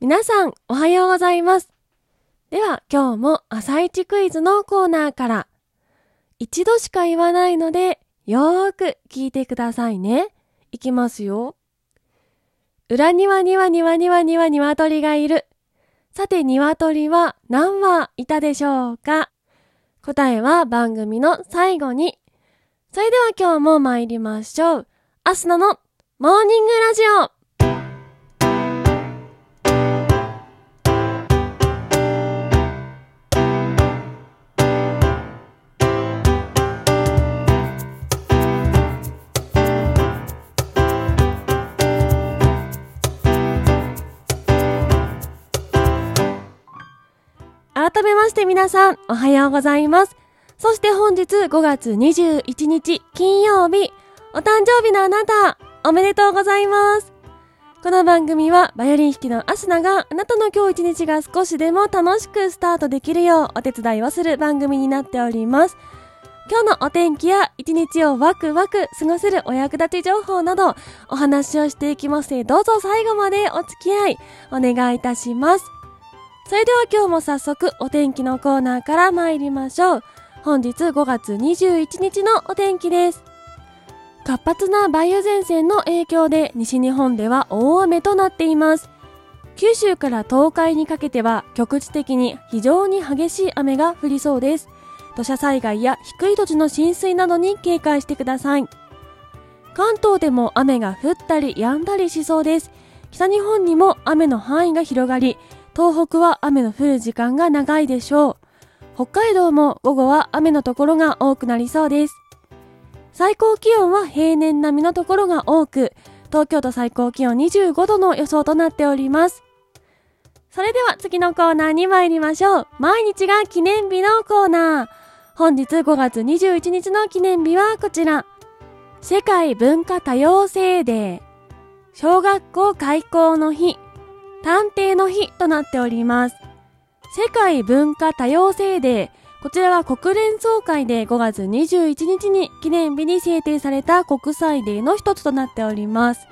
皆さん、おはようございます。では、今日も朝一クイズのコーナーから。一度しか言わないので、よーく聞いてくださいね。いきますよ。裏庭には庭には庭鶏がいる。さて、鶏は何羽いたでしょうか？答えは番組の最後に。それでは今日も参りましょう。アスナのモーニングラジオまして皆さん、おはようございます。そして本日5月21日金曜日、お誕生日のあなた、おめでとうございます。この番組はバイオリン弾きのアスナがあなたの今日一日が少しでも楽しくスタートできるようお手伝いをする番組になっております。今日のお天気や一日をワクワク過ごせるお役立ち情報などお話をしていきますのでどうぞ最後までお付き合いお願いいたします。それでは今日も早速お天気のコーナーから参りましょう。本日5月21日のお天気です。活発な梅雨前線の影響で西日本では大雨となっています。九州から東海にかけては局地的に非常に激しい雨が降りそうです。土砂災害や低い土地の浸水などに警戒してください。関東でも雨が降ったり止んだりしそうです。北日本にも雨の範囲が広がり、東北は雨の降る時間が長いでしょう。北海道も午後は雨のところが多くなりそうです。最高気温は平年並みのところが多く、東京都最高気温25度の予想となっております。それでは次のコーナーに参りましょう。毎日が記念日のコーナー。本日5月21日の記念日はこちら。世界文化多様性デー。小学校開校の日。探偵の日となっております。世界文化多様性デー。こちらは国連総会で5月21日に記念日に制定された国際デーの一つとなっております。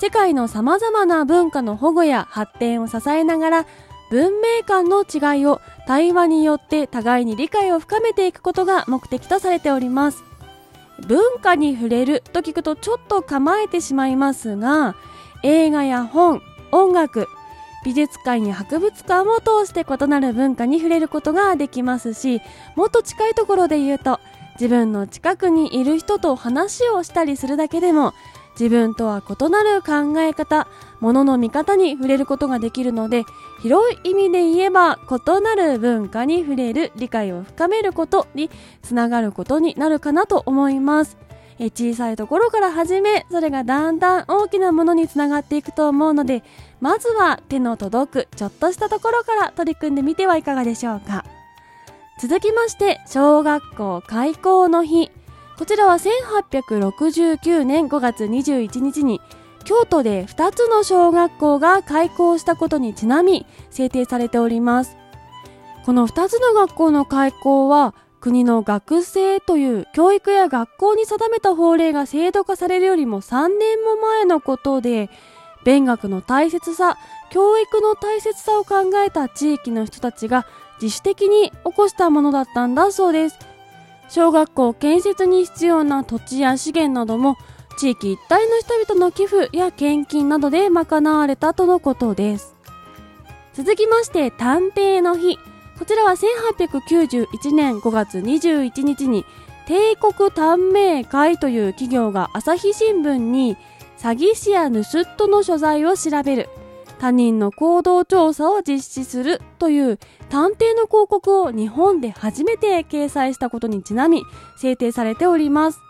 世界の様々な文化の保護や発展を支えながら、文明間の違いを対話によって互いに理解を深めていくことが目的とされております。文化に触れると聞くとちょっと構えてしまいますが、映画や本、音楽、美術館や博物館を通して異なる文化に触れることができますし、もっと近いところで言うと、自分の近くにいる人と話をしたりするだけでも、自分とは異なる考え方、ものの見方に触れることができるので、広い意味で言えば、異なる文化に触れる、理解を深めることにつながることになるかなと思います。え小さいところから始め、それがだんだん大きなものにつながっていくと思うので、まずは手の届くちょっとしたところから取り組んでみてはいかがでしょうか。続きまして、小学校開校の日。こちらは1869年5月21日に京都で2つの小学校が開校したことにちなみ制定されております。この2つの学校の開校は国の学生という教育や学校に定めた法令が制度化されるよりも3年も前のことで、勉学の大切さ、教育の大切さを考えた地域の人たちが自主的に起こしたものだったんだそうです。小学校建設に必要な土地や資源なども地域一帯の人々の寄付や献金などで賄われたとのことです。続きまして探偵の日。こちらは1891年5月21日に帝国探明会という企業が朝日新聞に詐欺師や盗人の所在を調べる他人の行動調査を実施するという探偵の広告を日本で初めて掲載したことにちなみ制定されております。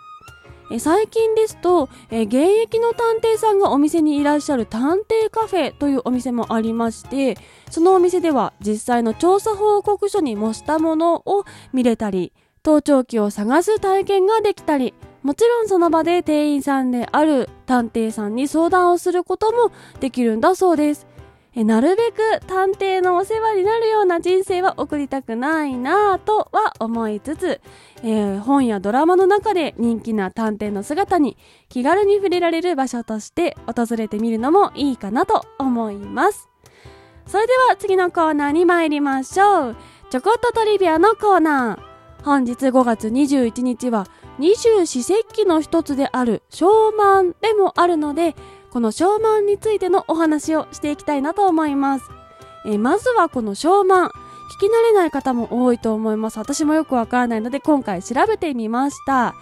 え最近ですとえ現役の探偵さんがお店にいらっしゃる探偵カフェというお店もありましてそのお店では実際の調査報告書に模したものを見れたり盗聴器を探す体験ができたりもちろんその場で店員さんである探偵さんに相談をすることもできるんだそうです。なるべく探偵のお世話になるような人生は送りたくないなぁとは思いつつ、えー本やドラマの中で人気な探偵の姿に気軽に触れられる場所として訪れてみるのもいいかなと思います。それでは次のコーナーに参りましょう。ちょこっとトリビアのコーナー。本日5月21日は二十四節気の一つである小満でもあるので、この小満についてのお話をしていきたいなと思います。えまずはこの小満。聞き慣れない方も多いと思います。私もよくわからないので今回調べてみました。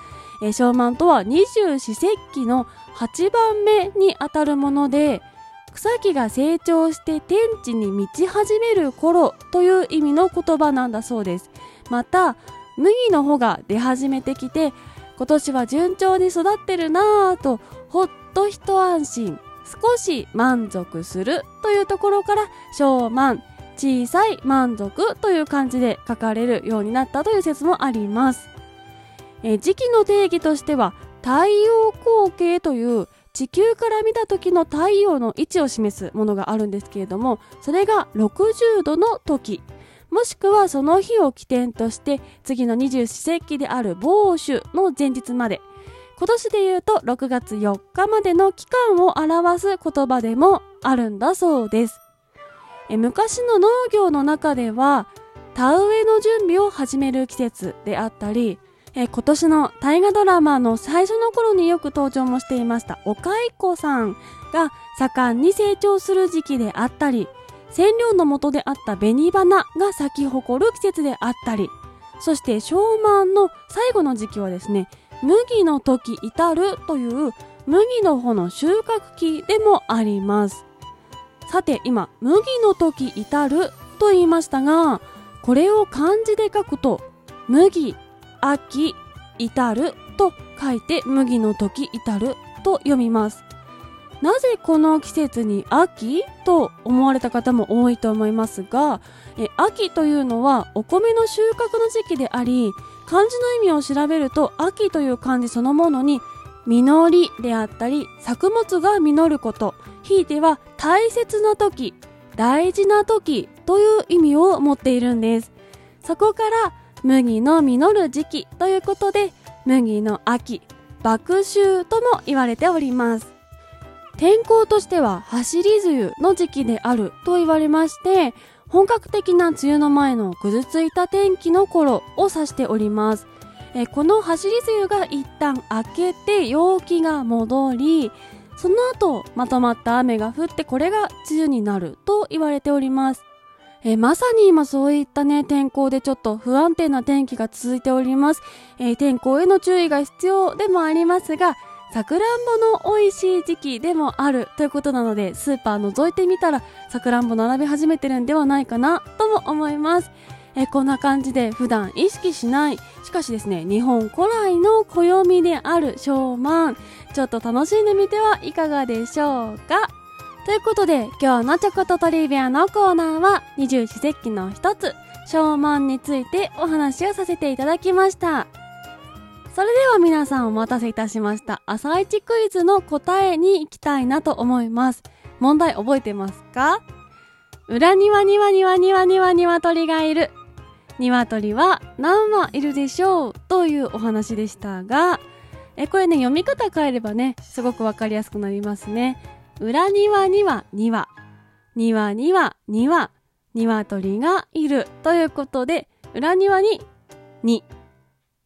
え小満とは二十四節気の8番目にあたるもので、草木が成長して天地に満ち始める頃という意味の言葉なんだそうです。また、麦の穂が出始めてきて、今年は順調に育ってるなぁと、ほっと一安心、少し満足するというところから、小満、小さい満足という感じで書かれるようになったという説もあります。え時期の定義としては、太陽光景という地球から見た時の太陽の位置を示すものがあるんですけれども、それが60度の時、もしくはその日を起点として次の二十四節気である某種の前日まで、今年で言うと6月4日までの期間を表す言葉でもあるんだそうです。え昔の農業の中では田植えの準備を始める季節であったり、え今年の大河ドラマの最初の頃によく登場もしていましたお蚕さんが盛んに成長する時期であったり、染料の元であった紅花が咲き誇る季節であったり、そして小満の最後の時期はですね、麦の時至るという麦の穂の収穫期でもあります。さて今、麦の時至ると言いましたが、これを漢字で書くと、麦、秋、至ると書いて麦の時至ると読みます。なぜこの季節に秋と思われた方も多いと思いますが、え秋というのはお米の収穫の時期であり、漢字の意味を調べると秋という漢字そのものに実りであったり作物が実ること、ひいては大切な時、大事な時という意味を持っているんです。そこから麦の実る時期ということで麦の秋、麦秋とも言われております。天候としては走り梅雨の時期であると言われまして、本格的な梅雨の前のぐずついた天気の頃を指しております。えこの走り梅雨が一旦明けて陽気が戻り、その後まとまった雨が降ってこれが梅雨になると言われております。えまさに今そういったね、天候でちょっと不安定な天気が続いております。え、天候への注意が必要でもありますが、さくらんぼの美味しい時期でもあるということなので、スーパー覗いてみたら、さくらんぼ並び始めてるんではないかなとも思います。えこんな感じで普段意識しない、しかしですね、日本古来の暦である小満、ちょっと楽しんでみてはいかがでしょうかということで、今日のチョコとトリビアのコーナーは、二十四節気の一つ、小満についてお話をさせていただきました。それでは皆さんお待たせいたしました。朝一クイズの答えに行きたいなと思います。問題覚えてますか？裏庭には庭には庭には鳥がいる。鶏は何羽いるでしょうというお話でしたが、え、これね、読み方変えればね、すごくわかりやすくなりますね。裏庭には2庭には2羽、鶏がいるということで、裏庭に2、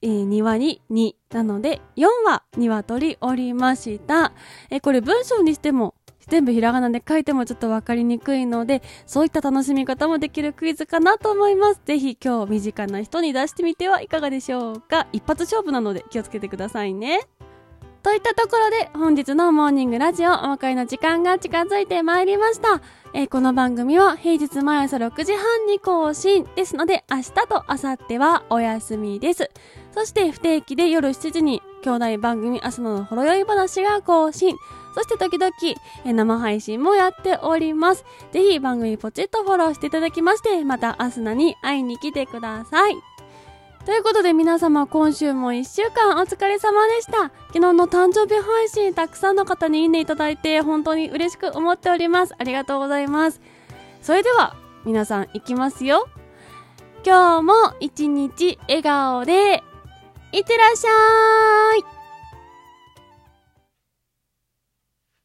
え、庭に2なので4羽鶏おりました。えー、これ文章にしても全部ひらがなで書いてもちょっとわかりにくいので、そういった楽しみ方もできるクイズかなと思います。ぜひ今日身近な人に出してみてはいかがでしょうか。一発勝負なので気をつけてくださいね。といったところで本日のモーニングラジオお別れの時間が近づいてまいりました。えー、この番組は平日毎朝6時半に更新ですので明日と明後日はお休みです。そして不定期で夜7時に兄弟番組朝のほろ酔い話が更新。そして時々、え生配信もやっております。ぜひ番組ポチッとフォローしていただきまして、またアスナに会いに来てください。ということで皆様今週も1週間お疲れ様でした。昨日の誕生日配信たくさんの方にいいねいただいて本当に嬉しく思っております。ありがとうございます。それでは皆さん行きますよ。今日も一日笑顔でいってらっしゃーい